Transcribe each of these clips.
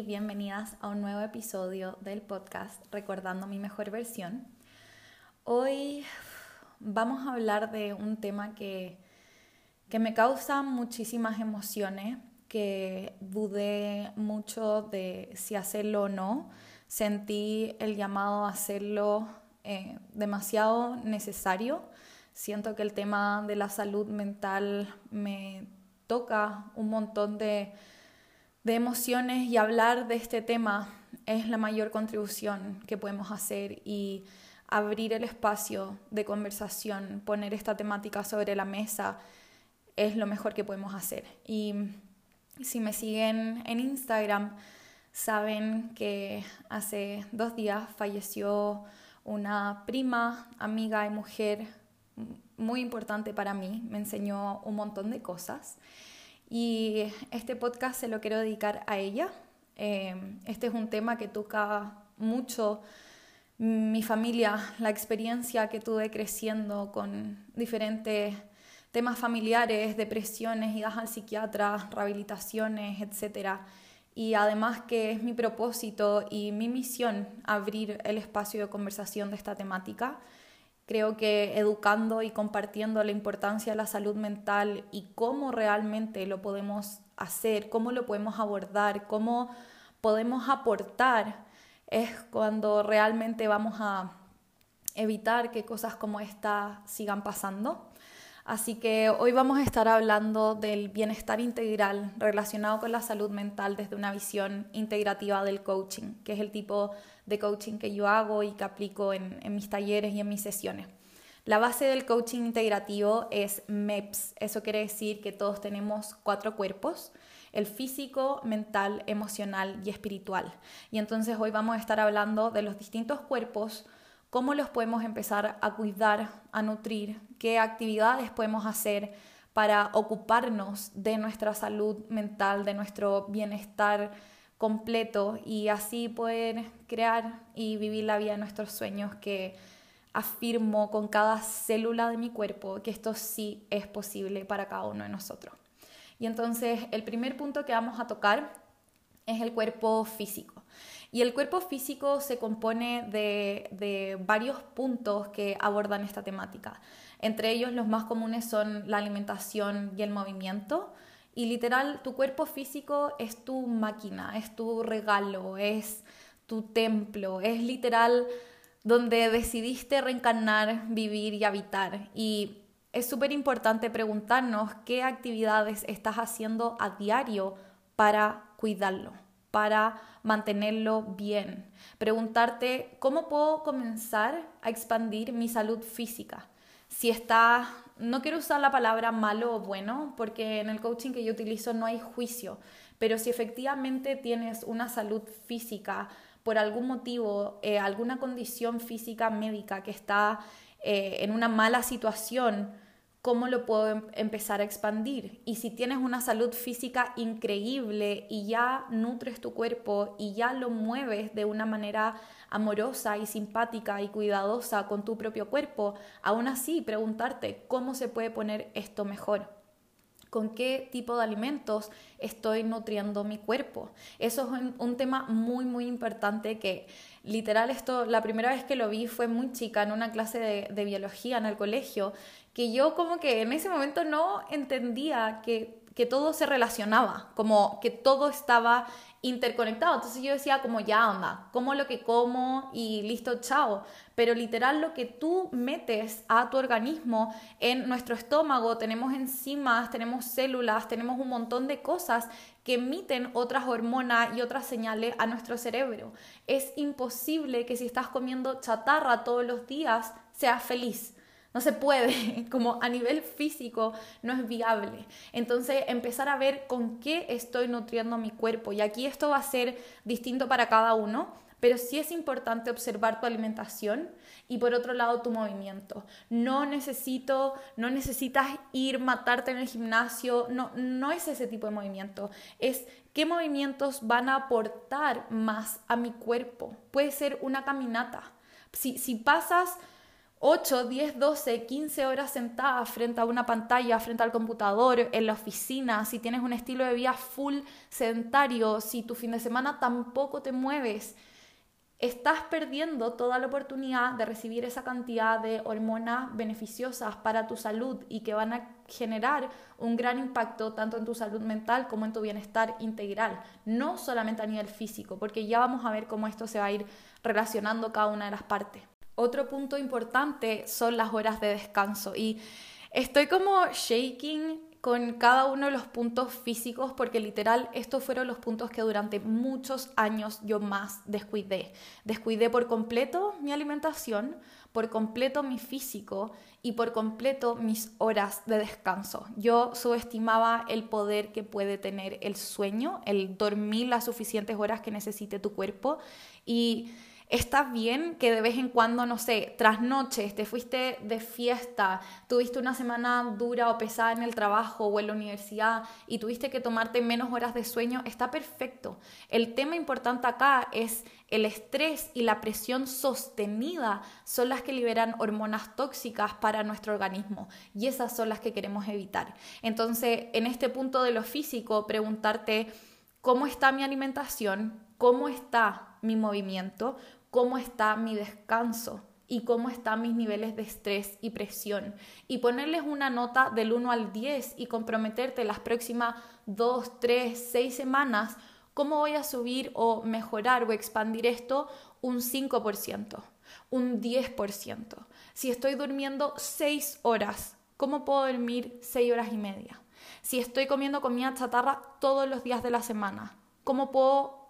bienvenidas a un nuevo episodio del podcast Recordando mi mejor versión. Hoy vamos a hablar de un tema que, que me causa muchísimas emociones, que dudé mucho de si hacerlo o no. Sentí el llamado a hacerlo eh, demasiado necesario. Siento que el tema de la salud mental me toca un montón de, de emociones y hablar de este tema es la mayor contribución que podemos hacer y abrir el espacio de conversación, poner esta temática sobre la mesa es lo mejor que podemos hacer. Y si me siguen en Instagram, saben que hace dos días falleció una prima, amiga y mujer muy importante para mí, me enseñó un montón de cosas y este podcast se lo quiero dedicar a ella. Eh, este es un tema que toca mucho mi familia, la experiencia que tuve creciendo con diferentes temas familiares, depresiones, idas al psiquiatra, rehabilitaciones, etc. Y además que es mi propósito y mi misión abrir el espacio de conversación de esta temática Creo que educando y compartiendo la importancia de la salud mental y cómo realmente lo podemos hacer, cómo lo podemos abordar, cómo podemos aportar, es cuando realmente vamos a evitar que cosas como esta sigan pasando. Así que hoy vamos a estar hablando del bienestar integral relacionado con la salud mental desde una visión integrativa del coaching, que es el tipo de coaching que yo hago y que aplico en, mis talleres y en mis sesiones. La base del coaching integrativo es MEPS. Eso quiere decir que todos tenemos cuatro cuerpos, el físico, mental, emocional y espiritual. Y entonces hoy vamos a estar hablando de los distintos cuerpos, cómo los podemos empezar a cuidar, a nutrir, qué actividades podemos hacer para ocuparnos de nuestra salud mental, de nuestro bienestar completo y así poder crear y vivir la vida de nuestros sueños que afirmo con cada célula de mi cuerpo que esto sí es posible para cada uno de nosotros. Y entonces el primer punto que vamos a tocar es el cuerpo físico. Y el cuerpo físico se compone de, varios puntos que abordan esta temática. Entre ellos los más comunes son la alimentación y el movimiento. Y literal, tu cuerpo físico es tu máquina, es tu regalo, es tu templo, es literal donde decidiste reencarnar, vivir y habitar. Y es súper importante preguntarnos qué actividades estás haciendo a diario para cuidarlo para mantenerlo bien. Preguntarte cómo puedo comenzar a expandir mi salud física. Si está, no quiero usar la palabra malo o bueno, porque en el coaching que yo utilizo no hay juicio, pero si efectivamente tienes una salud física por algún motivo, eh, alguna condición física médica que está eh, en una mala situación, cómo lo puedo em-, empezar a expandir. Y si tienes una salud física increíble y ya nutres tu cuerpo y ya lo mueves de una manera amorosa y simpática y cuidadosa con tu propio cuerpo, aún así preguntarte cómo se puede poner esto mejor. ¿Con qué tipo de alimentos estoy nutriendo mi cuerpo? Eso es un, tema muy, muy importante que literal esto, la primera vez que lo vi fue muy chica en una clase de, de biología en el colegio que yo como que en ese momento no entendía que, que todo se relacionaba, como que todo estaba interconectado. Entonces yo decía como ya anda, como lo que como y listo, chao. Pero literal lo que tú metes a tu organismo en nuestro estómago, tenemos enzimas, tenemos células, tenemos un montón de cosas que emiten otras hormonas y otras señales a nuestro cerebro. Es imposible que si estás comiendo chatarra todos los días seas feliz no se puede, como a nivel físico no es viable. Entonces, empezar a ver con qué estoy nutriendo mi cuerpo. Y aquí esto va a ser distinto para cada uno, pero sí es importante observar tu alimentación y por otro lado tu movimiento. No necesito, no necesitas ir matarte en el gimnasio, no, no es ese tipo de movimiento. Es qué movimientos van a aportar más a mi cuerpo. Puede ser una caminata. Si, si pasas 8, 10, 12, 15 horas sentada frente a una pantalla, frente al computador, en la oficina, si tienes un estilo de vida full sedentario, si tu fin de semana tampoco te mueves, estás perdiendo toda la oportunidad de recibir esa cantidad de hormonas beneficiosas para tu salud y que van a generar un gran impacto tanto en tu salud mental como en tu bienestar integral, no solamente a nivel físico, porque ya vamos a ver cómo esto se va a ir relacionando cada una de las partes. Otro punto importante son las horas de descanso y estoy como shaking con cada uno de los puntos físicos porque literal estos fueron los puntos que durante muchos años yo más descuidé. Descuidé por completo mi alimentación, por completo mi físico y por completo mis horas de descanso. Yo subestimaba el poder que puede tener el sueño, el dormir las suficientes horas que necesite tu cuerpo y Está bien que de vez en cuando, no sé, tras noches te fuiste de fiesta, tuviste una semana dura o pesada en el trabajo o en la universidad y tuviste que tomarte menos horas de sueño, está perfecto. El tema importante acá es el estrés y la presión sostenida son las que liberan hormonas tóxicas para nuestro organismo y esas son las que queremos evitar. Entonces, en este punto de lo físico, preguntarte cómo está mi alimentación, cómo está mi movimiento, cómo está mi descanso y cómo están mis niveles de estrés y presión. Y ponerles una nota del 1 al 10 y comprometerte las próximas 2, 3, 6 semanas cómo voy a subir o mejorar o expandir esto un 5%, un 10%. Si estoy durmiendo 6 horas, ¿cómo puedo dormir 6 horas y media? Si estoy comiendo comida chatarra todos los días de la semana, ¿cómo puedo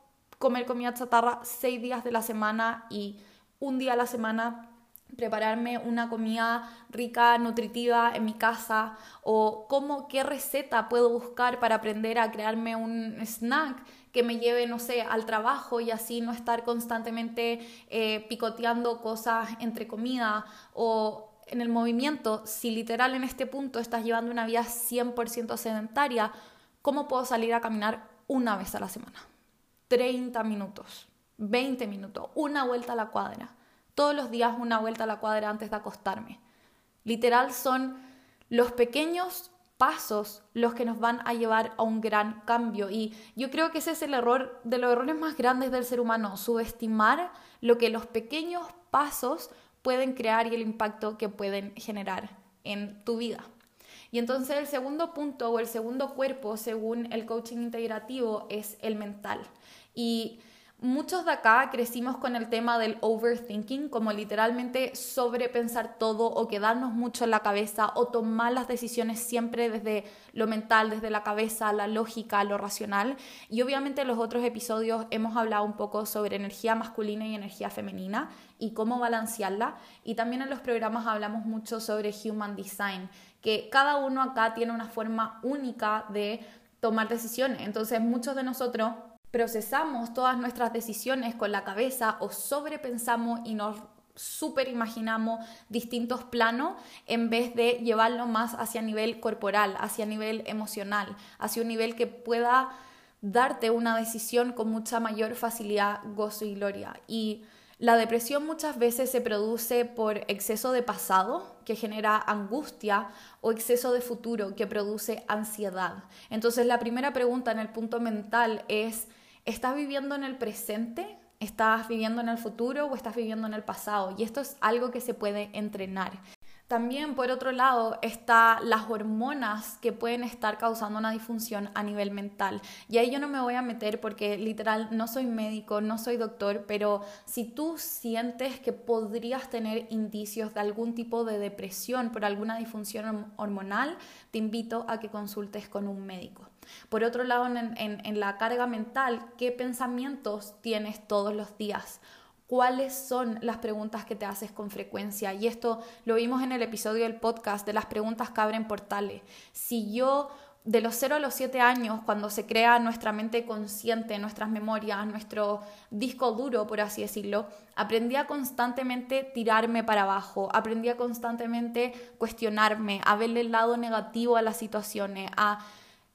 comer comida chatarra seis días de la semana y un día a la semana prepararme una comida rica, nutritiva en mi casa o cómo, qué receta puedo buscar para aprender a crearme un snack que me lleve, no sé, al trabajo y así no estar constantemente eh, picoteando cosas entre comida o en el movimiento, si literal en este punto estás llevando una vida 100% sedentaria, ¿cómo puedo salir a caminar una vez a la semana? 30 minutos, 20 minutos, una vuelta a la cuadra. Todos los días una vuelta a la cuadra antes de acostarme. Literal son los pequeños pasos los que nos van a llevar a un gran cambio. Y yo creo que ese es el error de los errores más grandes del ser humano, subestimar lo que los pequeños pasos pueden crear y el impacto que pueden generar en tu vida. Y entonces el segundo punto o el segundo cuerpo, según el coaching integrativo, es el mental. Y muchos de acá crecimos con el tema del overthinking, como literalmente sobrepensar todo o quedarnos mucho en la cabeza o tomar las decisiones siempre desde lo mental, desde la cabeza, la lógica, lo racional. Y obviamente en los otros episodios hemos hablado un poco sobre energía masculina y energía femenina y cómo balancearla. Y también en los programas hablamos mucho sobre human design, que cada uno acá tiene una forma única de tomar decisiones. Entonces muchos de nosotros procesamos todas nuestras decisiones con la cabeza o sobrepensamos y nos super imaginamos distintos planos en vez de llevarlo más hacia nivel corporal, hacia nivel emocional, hacia un nivel que pueda darte una decisión con mucha mayor facilidad, gozo y gloria. Y la depresión muchas veces se produce por exceso de pasado, que genera angustia, o exceso de futuro, que produce ansiedad. Entonces la primera pregunta en el punto mental es, ¿Estás viviendo en el presente? ¿Estás viviendo en el futuro o estás viviendo en el pasado? Y esto es algo que se puede entrenar. También, por otro lado, están las hormonas que pueden estar causando una disfunción a nivel mental. Y ahí yo no me voy a meter porque literal no soy médico, no soy doctor, pero si tú sientes que podrías tener indicios de algún tipo de depresión por alguna disfunción hormonal, te invito a que consultes con un médico. Por otro lado, en, la carga mental, ¿qué pensamientos tienes todos los días? Cuáles son las preguntas que te haces con frecuencia. Y esto lo vimos en el episodio del podcast de las preguntas que abren portales. Si yo de los 0 a los 7 años, cuando se crea nuestra mente consciente, nuestras memorias, nuestro disco duro, por así decirlo, aprendí a constantemente tirarme para abajo, aprendí a constantemente cuestionarme, a verle el lado negativo a las situaciones, a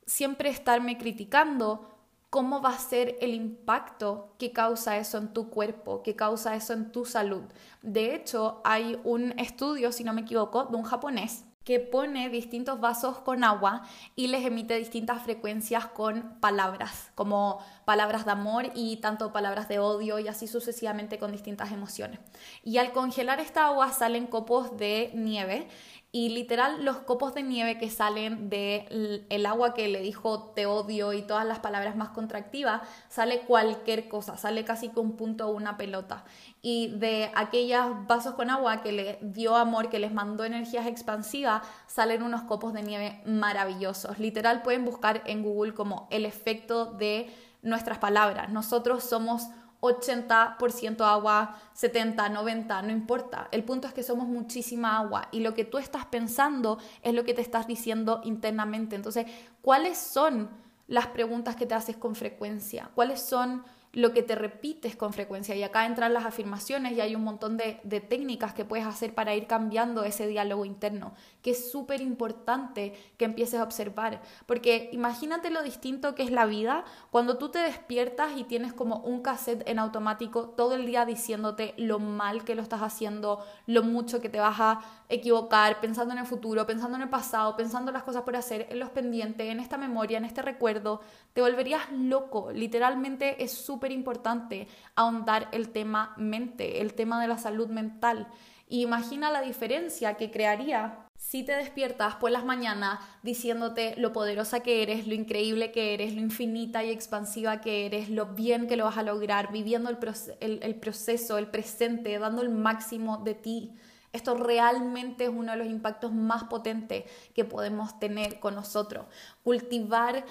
siempre estarme criticando, cómo va a ser el impacto que causa eso en tu cuerpo, que causa eso en tu salud. De hecho, hay un estudio, si no me equivoco, de un japonés que pone distintos vasos con agua y les emite distintas frecuencias con palabras, como palabras de amor y tanto palabras de odio y así sucesivamente con distintas emociones. Y al congelar esta agua salen copos de nieve y literal los copos de nieve que salen del el agua que le dijo te odio y todas las palabras más contractivas, sale cualquier cosa, sale casi con un punto o una pelota. Y de aquellos vasos con agua que le dio amor, que les mandó energías expansivas, salen unos copos de nieve maravillosos. Literal pueden buscar en Google como el efecto de nuestras palabras. Nosotros somos 80% agua, 70, 90, no importa. El punto es que somos muchísima agua y lo que tú estás pensando es lo que te estás diciendo internamente. Entonces, ¿cuáles son las preguntas que te haces con frecuencia? ¿Cuáles son lo que te repites con frecuencia. Y acá entran las afirmaciones y hay un montón de, técnicas que puedes hacer para ir cambiando ese diálogo interno, que es súper importante que empieces a observar. Porque imagínate lo distinto que es la vida cuando tú te despiertas y tienes como un cassette en automático todo el día diciéndote lo mal que lo estás haciendo, lo mucho que te vas a equivocar, pensando en el futuro, pensando en el pasado, pensando en las cosas por hacer, en los pendientes, en esta memoria, en este recuerdo, te volverías loco. Literalmente es súper importante ahondar el tema mente, el tema de la salud mental. imagina la diferencia que crearía si te despiertas por las mañanas diciéndote lo poderosa que eres, lo increíble que eres, lo infinita y expansiva que eres, lo bien que lo vas a lograr, viviendo el, el proceso, el presente, dando el máximo de ti. Esto realmente es uno de los impactos más potentes que podemos tener con nosotros. Cultivar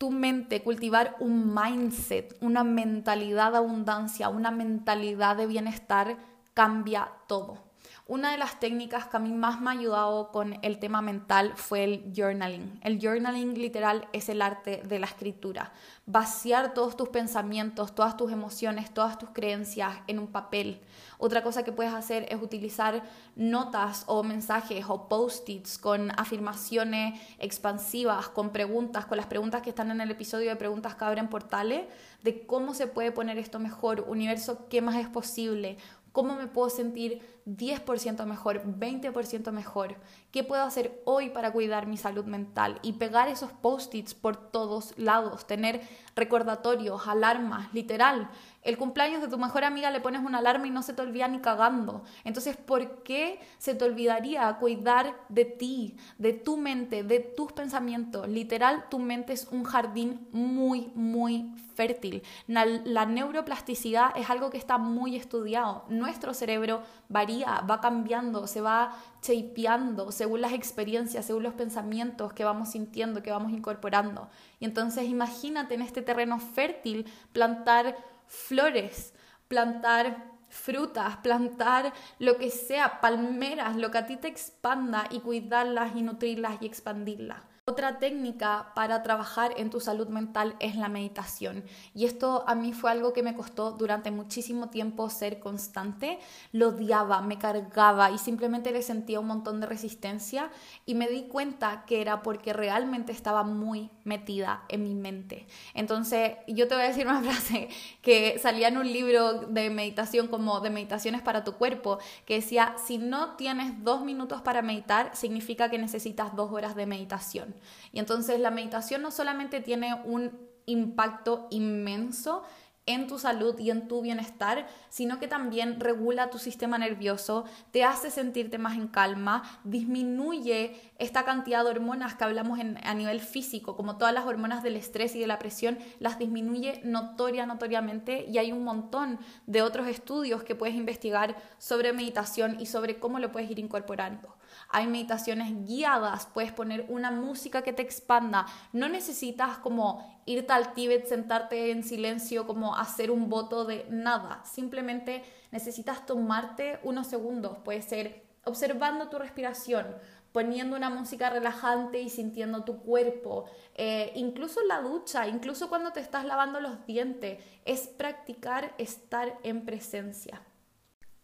tu mente, cultivar un mindset, una mentalidad de abundancia, una mentalidad de bienestar, cambia todo. Una de las técnicas que a mí más me ha ayudado con el tema mental fue el journaling. El journaling literal es el arte de la escritura. Vaciar todos tus pensamientos, todas tus emociones, todas tus creencias en un papel. Otra cosa que puedes hacer es utilizar notas o mensajes o post-its con afirmaciones expansivas, con preguntas, con las preguntas que están en el episodio de preguntas que abren portales, de cómo se puede poner esto mejor, universo, qué más es posible, ¿Cómo me puedo sentir 10% mejor, 20% mejor? ¿Qué puedo hacer hoy para cuidar mi salud mental? Y pegar esos post-its por todos lados, tener recordatorios, alarmas, literal. El cumpleaños de tu mejor amiga le pones una alarma y no se te olvida ni cagando. Entonces, ¿por qué se te olvidaría cuidar de ti, de tu mente, de tus pensamientos? Literal, tu mente es un jardín muy, muy fértil. La, neuroplasticidad es algo que está muy estudiado. Nuestro cerebro varía, va cambiando, se va shapeando según las experiencias, según los pensamientos que vamos sintiendo, que vamos incorporando. Y entonces imagínate en este terreno fértil plantar flores, plantar frutas, plantar lo que sea, palmeras, lo que a ti te expanda y cuidarlas y nutrirlas y expandirlas. Otra técnica para trabajar en tu salud mental es la meditación. Y esto a mí fue algo que me costó durante muchísimo tiempo ser constante. Lo odiaba, me cargaba y simplemente le sentía un montón de resistencia y me di cuenta que era porque realmente estaba muy metida en mi mente. Entonces, yo te voy a decir una frase que salía en un libro de meditación como de meditaciones para tu cuerpo, que decía, si no tienes dos minutos para meditar, significa que necesitas dos horas de meditación. Y entonces la meditación no solamente tiene un impacto inmenso en tu salud y en tu bienestar, sino que también regula tu sistema nervioso, te hace sentirte más en calma, disminuye esta cantidad de hormonas que hablamos a nivel físico, como todas las hormonas del estrés y de la presión, las disminuye notoria, notoriamente y hay un montón de otros estudios que puedes investigar sobre meditación y sobre cómo lo puedes ir incorporando. Hay meditaciones guiadas, puedes poner una música que te expanda. No necesitas como irte al Tíbet, sentarte en silencio, como hacer un voto de nada. Simplemente necesitas tomarte unos segundos. Puede ser observando tu respiración, poniendo una música relajante y sintiendo tu cuerpo, eh, incluso en la ducha, incluso cuando te estás lavando los dientes, es practicar estar en presencia.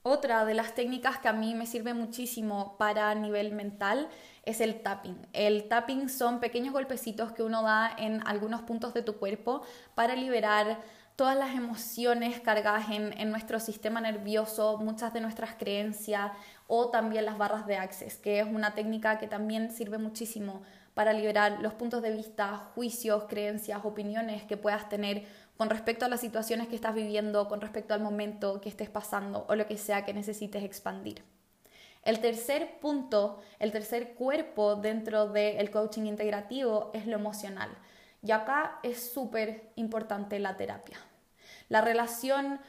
Otra de las técnicas que a mí me sirve muchísimo para nivel mental es el tapping. El tapping son pequeños golpecitos que uno da en algunos puntos de tu cuerpo para liberar todas las emociones cargadas en, en, nuestro sistema nervioso, muchas de nuestras creencias o también las barras de access, que es una técnica que también sirve muchísimo para liberar los puntos de vista, juicios, creencias, opiniones que puedas tener con respecto a las situaciones que estás viviendo, con respecto al momento que estés pasando o lo que sea que necesites expandir. El tercer punto, el tercer cuerpo dentro del coaching integrativo es lo emocional. Y acá es súper importante la terapia. La relación,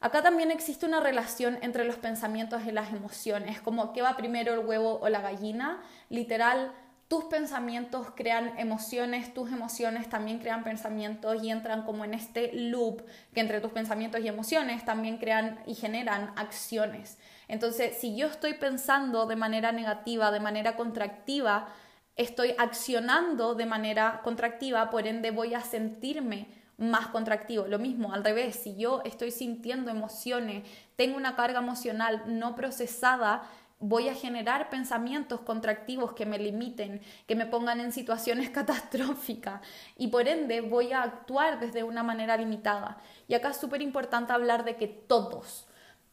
acá también existe una relación entre los pensamientos y las emociones, como qué va primero el huevo o la gallina. Literal, tus pensamientos crean emociones, tus emociones también crean pensamientos y entran como en este loop que entre tus pensamientos y emociones también crean y generan acciones. Entonces, si yo estoy pensando de manera negativa, de manera contractiva, estoy accionando de manera contractiva, por ende voy a sentirme más contractivo. Lo mismo, al revés, si yo estoy sintiendo emociones, tengo una carga emocional no procesada, voy a generar pensamientos contractivos que me limiten, que me pongan en situaciones catastróficas y por ende voy a actuar desde una manera limitada. Y acá es súper importante hablar de que todos,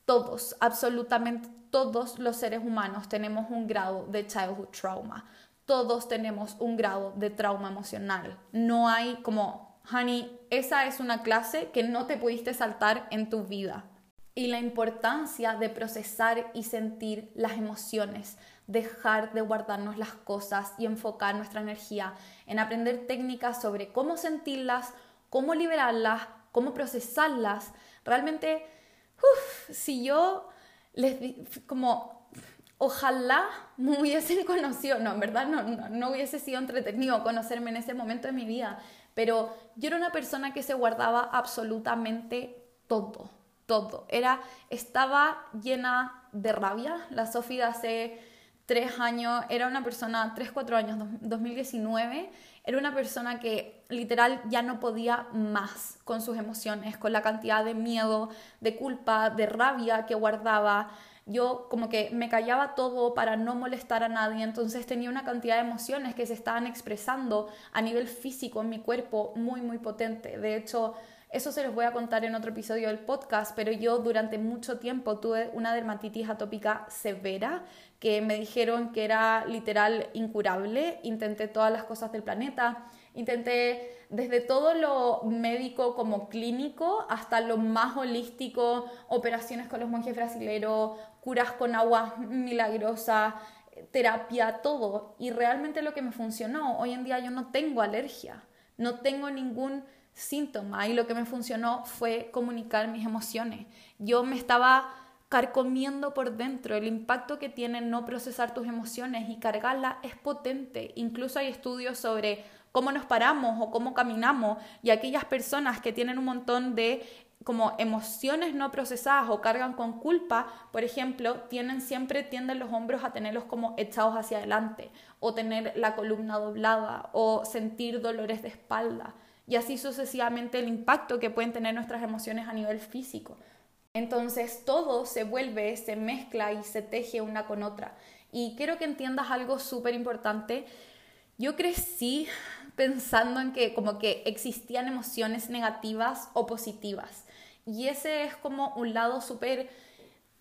todos, absolutamente todos los seres humanos tenemos un grado de childhood trauma. Todos tenemos un grado de trauma emocional. No hay como, honey, esa es una clase que no te pudiste saltar en tu vida y la importancia de procesar y sentir las emociones, dejar de guardarnos las cosas y enfocar nuestra energía en aprender técnicas sobre cómo sentirlas, cómo liberarlas, cómo procesarlas. Realmente, si yo les como ojalá me hubiesen conocido, no, en verdad no, no, no hubiese sido entretenido conocerme en ese momento de mi vida, pero yo era una persona que se guardaba absolutamente todo todo. Era, estaba llena de rabia. La Sofía hace tres años era una persona, tres, cuatro años, 2019, era una persona que literal ya no podía más con sus emociones, con la cantidad de miedo, de culpa, de rabia que guardaba. Yo como que me callaba todo para no molestar a nadie, entonces tenía una cantidad de emociones que se estaban expresando a nivel físico en mi cuerpo muy, muy potente. De hecho, eso se los voy a contar en otro episodio del podcast, pero yo durante mucho tiempo tuve una dermatitis atópica severa que me dijeron que era literal incurable. Intenté todas las cosas del planeta, intenté desde todo lo médico como clínico hasta lo más holístico, operaciones con los monjes brasileños, curas con agua milagrosa, terapia, todo. Y realmente lo que me funcionó, hoy en día yo no tengo alergia, no tengo ningún síntoma y lo que me funcionó fue comunicar mis emociones. Yo me estaba carcomiendo por dentro. El impacto que tiene no procesar tus emociones y cargarlas es potente. Incluso hay estudios sobre cómo nos paramos o cómo caminamos y aquellas personas que tienen un montón de como emociones no procesadas o cargan con culpa, por ejemplo, tienen siempre tienden los hombros a tenerlos como echados hacia adelante o tener la columna doblada o sentir dolores de espalda y así sucesivamente el impacto que pueden tener nuestras emociones a nivel físico. Entonces todo se vuelve, se mezcla y se teje una con otra. Y quiero que entiendas algo súper importante. Yo crecí pensando en que como que existían emociones negativas o positivas. Y ese es como un lado súper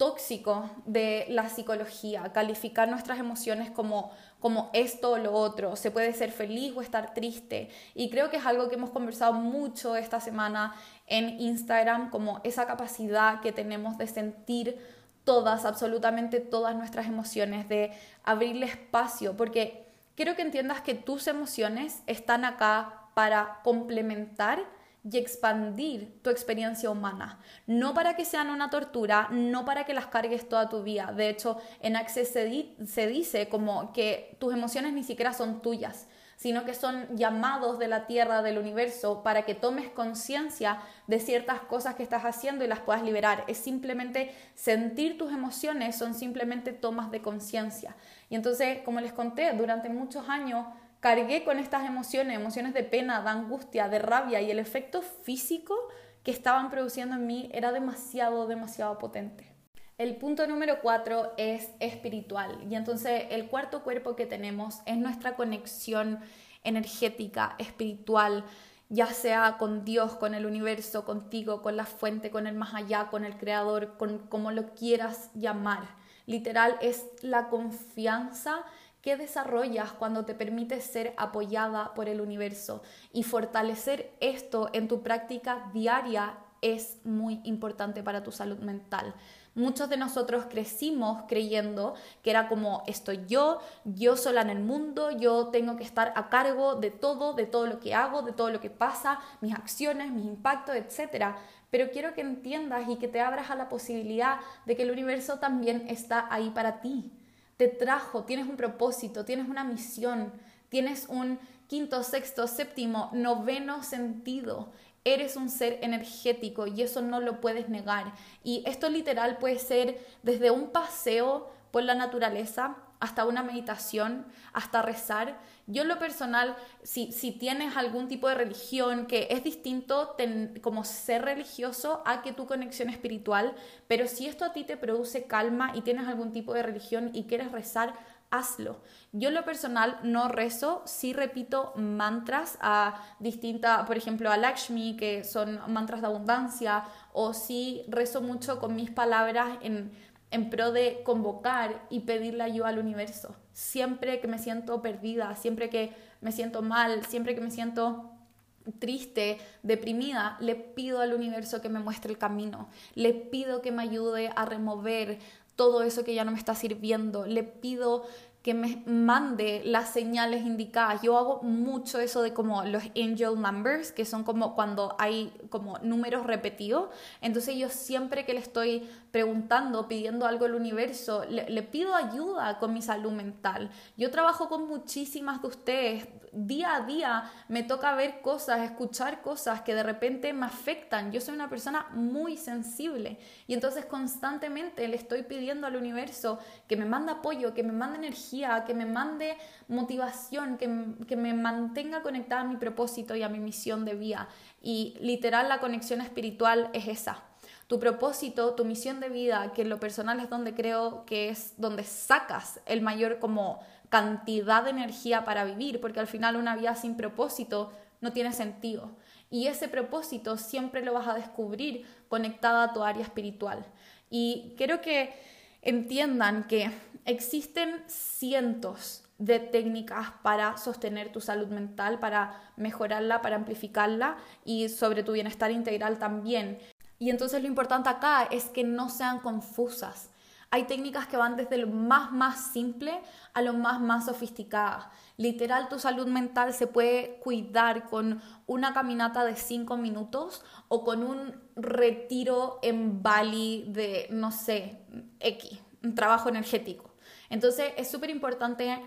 tóxico de la psicología, calificar nuestras emociones como, como esto o lo otro, se puede ser feliz o estar triste. Y creo que es algo que hemos conversado mucho esta semana en Instagram, como esa capacidad que tenemos de sentir todas, absolutamente todas nuestras emociones, de abrirle espacio, porque quiero que entiendas que tus emociones están acá para complementar y expandir tu experiencia humana. No para que sean una tortura, no para que las cargues toda tu vida. De hecho, en Access se, dice como que tus emociones ni siquiera son tuyas, sino que son llamados de la tierra, del universo, para que tomes conciencia de ciertas cosas que estás haciendo y las puedas liberar. Es simplemente sentir tus emociones, son simplemente tomas de conciencia. Y entonces, como les conté, durante muchos años cargué con estas emociones, emociones de pena, de angustia, de rabia y el efecto físico que estaban produciendo en mí era demasiado, demasiado potente. El punto número cuatro es espiritual. Y entonces el cuarto cuerpo que tenemos es nuestra conexión energética, espiritual, ya sea con Dios, con el universo, contigo, con la fuente, con el más allá, con el creador, con como lo quieras llamar. Literal es la confianza que desarrollas cuando te permites ser apoyada por el universo y fortalecer esto en tu práctica diaria es muy importante para tu salud mental. Muchos de nosotros crecimos creyendo que era como estoy yo, yo sola en el mundo, yo tengo que estar a cargo de todo, de todo lo que hago, de todo lo que pasa, mis acciones, mis impactos, etc. Pero quiero que entiendas y que te abras a la posibilidad de que el universo también está ahí para ti. Te trajo, tienes un propósito, tienes una misión, tienes un quinto, sexto, séptimo, noveno sentido. Eres un ser energético y eso no lo puedes negar. Y esto literal puede ser desde un paseo por la naturaleza hasta una meditación, hasta rezar. Yo lo personal, si, si tienes algún tipo de religión que es distinto como ser religioso a que tu conexión espiritual, pero si esto a ti te produce calma y tienes algún tipo de religión y quieres rezar, hazlo. Yo lo personal no rezo, sí repito mantras a distintas, por ejemplo, a Lakshmi, que son mantras de abundancia, o sí rezo mucho con mis palabras en, en pro de convocar y pedirle ayuda al universo. Siempre que me siento perdida, siempre que me siento mal, siempre que me siento triste, deprimida, le pido al universo que me muestre el camino, le pido que me ayude a remover todo eso que ya no me está sirviendo. Le pido que me mande las señales indicadas. Yo hago mucho eso de como los angel numbers, que son como cuando hay como números repetidos. Entonces yo siempre que le estoy preguntando, pidiendo algo al universo, le, pido ayuda con mi salud mental. Yo trabajo con muchísimas de ustedes día a día me toca ver cosas, escuchar cosas que de repente me afectan. Yo soy una persona muy sensible y entonces constantemente le estoy pidiendo al universo que me mande apoyo, que me mande energía, que me mande motivación, que, que me mantenga conectada a mi propósito y a mi misión de vida. Y literal la conexión espiritual es esa tu propósito, tu misión de vida, que en lo personal es donde creo que es donde sacas el mayor como cantidad de energía para vivir, porque al final una vida sin propósito no tiene sentido. Y ese propósito siempre lo vas a descubrir conectada a tu área espiritual. Y quiero que entiendan que existen cientos de técnicas para sostener tu salud mental, para mejorarla, para amplificarla y sobre tu bienestar integral también. Y entonces lo importante acá es que no sean confusas. Hay técnicas que van desde lo más más simple a lo más más sofisticada. Literal, tu salud mental se puede cuidar con una caminata de 5 minutos o con un retiro en Bali de, no sé, X, un trabajo energético. Entonces es súper importante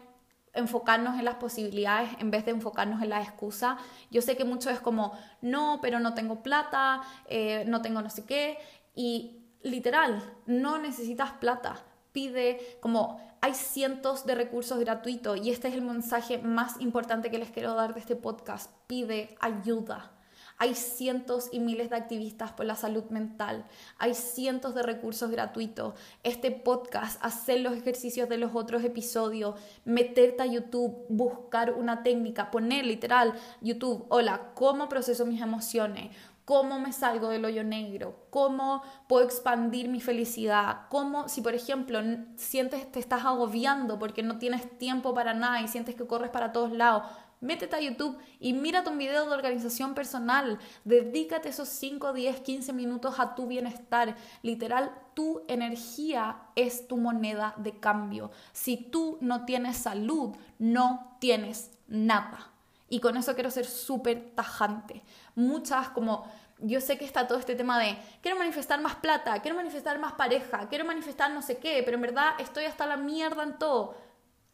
enfocarnos en las posibilidades en vez de enfocarnos en la excusa. Yo sé que mucho es como, no, pero no tengo plata, eh, no tengo no sé qué. Y literal, no necesitas plata. Pide como hay cientos de recursos gratuitos y este es el mensaje más importante que les quiero dar de este podcast. Pide ayuda. Hay cientos y miles de activistas por la salud mental. Hay cientos de recursos gratuitos. Este podcast, hacer los ejercicios de los otros episodios, meterte a YouTube, buscar una técnica, poner literal YouTube, hola, ¿cómo proceso mis emociones? Cómo me salgo del hoyo negro, cómo puedo expandir mi felicidad, cómo si por ejemplo sientes que te estás agobiando porque no tienes tiempo para nada y sientes que corres para todos lados, métete a YouTube y mírate un video de organización personal, dedícate esos 5, 10, 15 minutos a tu bienestar, literal, tu energía es tu moneda de cambio. Si tú no tienes salud, no tienes nada. Y con eso quiero ser súper tajante. Muchas como yo sé que está todo este tema de quiero manifestar más plata, quiero manifestar más pareja, quiero manifestar no sé qué, pero en verdad estoy hasta la mierda en todo.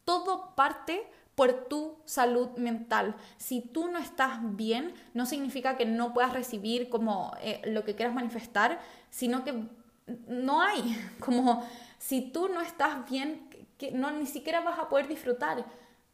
Todo parte por tu salud mental. Si tú no estás bien, no significa que no puedas recibir como eh, lo que quieras manifestar, sino que no hay. Como si tú no estás bien, que no ni siquiera vas a poder disfrutar.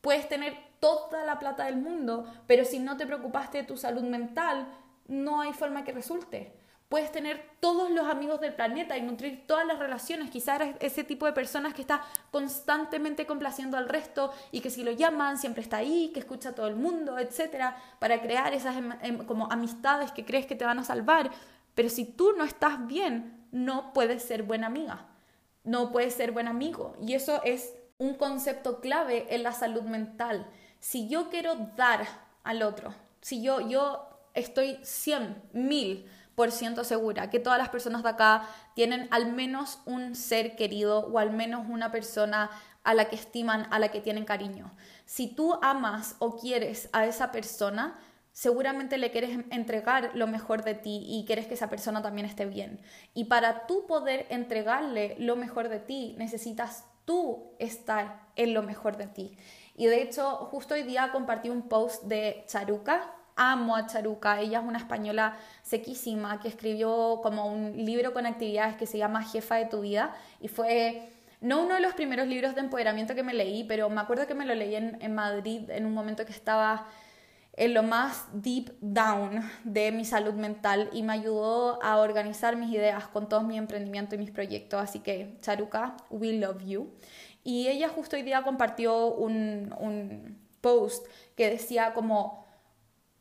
Puedes tener toda la plata del mundo, pero si no te preocupaste de tu salud mental, no hay forma que resulte. Puedes tener todos los amigos del planeta y nutrir todas las relaciones. Quizás eres ese tipo de personas que está constantemente complaciendo al resto y que si lo llaman siempre está ahí, que escucha a todo el mundo, etcétera, para crear esas em, em, como amistades que crees que te van a salvar. Pero si tú no estás bien, no puedes ser buena amiga, no puedes ser buen amigo. Y eso es un concepto clave en la salud mental. Si yo quiero dar al otro, si yo, yo estoy 100, mil por ciento segura que todas las personas de acá tienen al menos un ser querido o al menos una persona a la que estiman, a la que tienen cariño. Si tú amas o quieres a esa persona, seguramente le quieres entregar lo mejor de ti y quieres que esa persona también esté bien. Y para tú poder entregarle lo mejor de ti, necesitas tú estar en lo mejor de ti. Y de hecho, justo hoy día compartí un post de Charuca, amo a Charuca, ella es una española sequísima que escribió como un libro con actividades que se llama Jefa de tu vida y fue no uno de los primeros libros de empoderamiento que me leí, pero me acuerdo que me lo leí en, en Madrid en un momento que estaba en lo más deep down de mi salud mental y me ayudó a organizar mis ideas con todo mi emprendimiento y mis proyectos. Así que, Charuca, we love you. Y ella justo hoy día compartió un, un post que decía como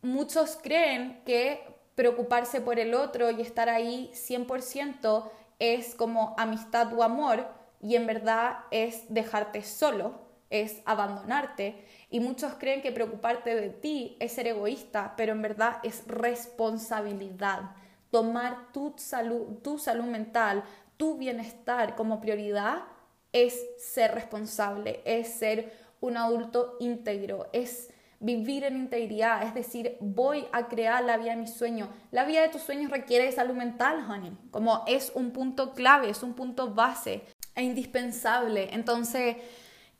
muchos creen que preocuparse por el otro y estar ahí 100% es como amistad o amor y en verdad es dejarte solo, es abandonarte. Y muchos creen que preocuparte de ti es ser egoísta, pero en verdad es responsabilidad. Tomar tu salud, tu salud mental, tu bienestar como prioridad es ser responsable, es ser un adulto íntegro, es vivir en integridad, es decir, voy a crear la vida de mis sueños. La vida de tus sueños requiere salud mental, honey, como es un punto clave, es un punto base e indispensable. Entonces,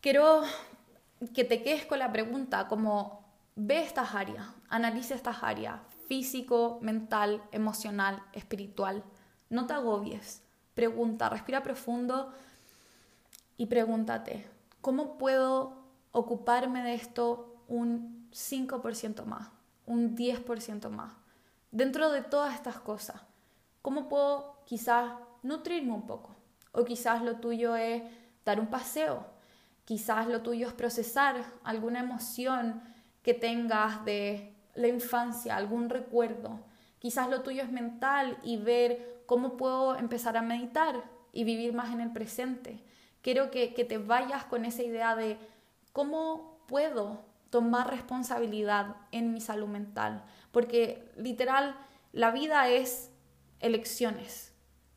quiero que te quedes con la pregunta como ve estas áreas, analiza estas áreas, físico, mental, emocional, espiritual. No te agobies, pregunta, respira profundo y pregúntate, ¿cómo puedo ocuparme de esto un 5% más, un 10% más. Dentro de todas estas cosas, ¿cómo puedo quizás nutrirme un poco? O quizás lo tuyo es dar un paseo, quizás lo tuyo es procesar alguna emoción que tengas de la infancia, algún recuerdo. Quizás lo tuyo es mental y ver cómo puedo empezar a meditar y vivir más en el presente. Quiero que, que te vayas con esa idea de cómo puedo tomar responsabilidad en mi salud mental, porque literal la vida es elecciones.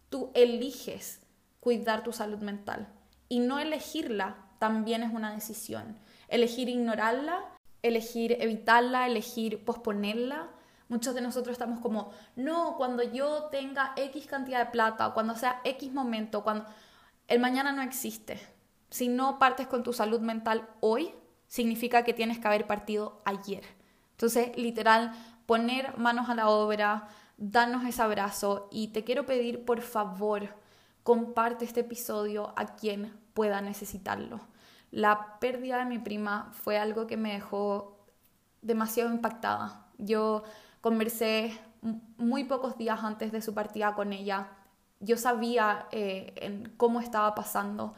Tú eliges cuidar tu salud mental y no elegirla también es una decisión. Elegir ignorarla, elegir evitarla, elegir posponerla. Muchos de nosotros estamos como, no, cuando yo tenga X cantidad de plata, cuando sea X momento, cuando el mañana no existe. Si no partes con tu salud mental hoy, significa que tienes que haber partido ayer. Entonces, literal, poner manos a la obra, darnos ese abrazo y te quiero pedir, por favor, comparte este episodio a quien pueda necesitarlo. La pérdida de mi prima fue algo que me dejó demasiado impactada. Yo conversé muy pocos días antes de su partida con ella. Yo sabía eh, cómo estaba pasando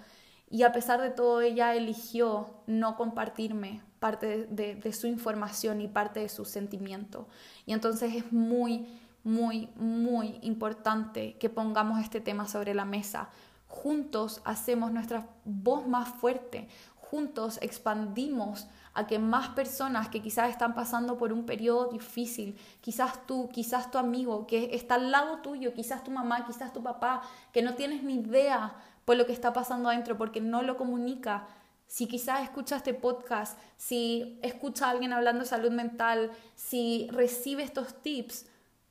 y a pesar de todo, ella eligió no compartirme parte de, su información y parte de su sentimiento. Y entonces es muy, muy, muy importante que pongamos este tema sobre la mesa. Juntos hacemos nuestra voz más fuerte, juntos expandimos a que más personas que quizás están pasando por un periodo difícil, quizás tú, quizás tu amigo que está al lado tuyo, quizás tu mamá, quizás tu papá, que no tienes ni idea por lo que está pasando adentro porque no lo comunica. Si quizás escucha este podcast, si escucha a alguien hablando de salud mental, si recibe estos tips,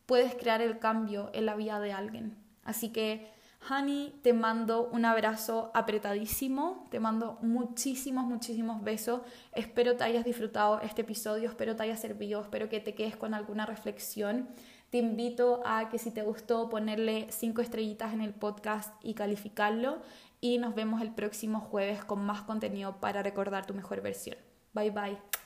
puedes crear el cambio en la vida de alguien. Así que, Honey, te mando un abrazo apretadísimo, te mando muchísimos, muchísimos besos. Espero te hayas disfrutado este episodio, espero te haya servido, espero que te quedes con alguna reflexión. Te invito a que si te gustó ponerle cinco estrellitas en el podcast y calificarlo. Y nos vemos el próximo jueves con más contenido para recordar tu mejor versión. Bye bye.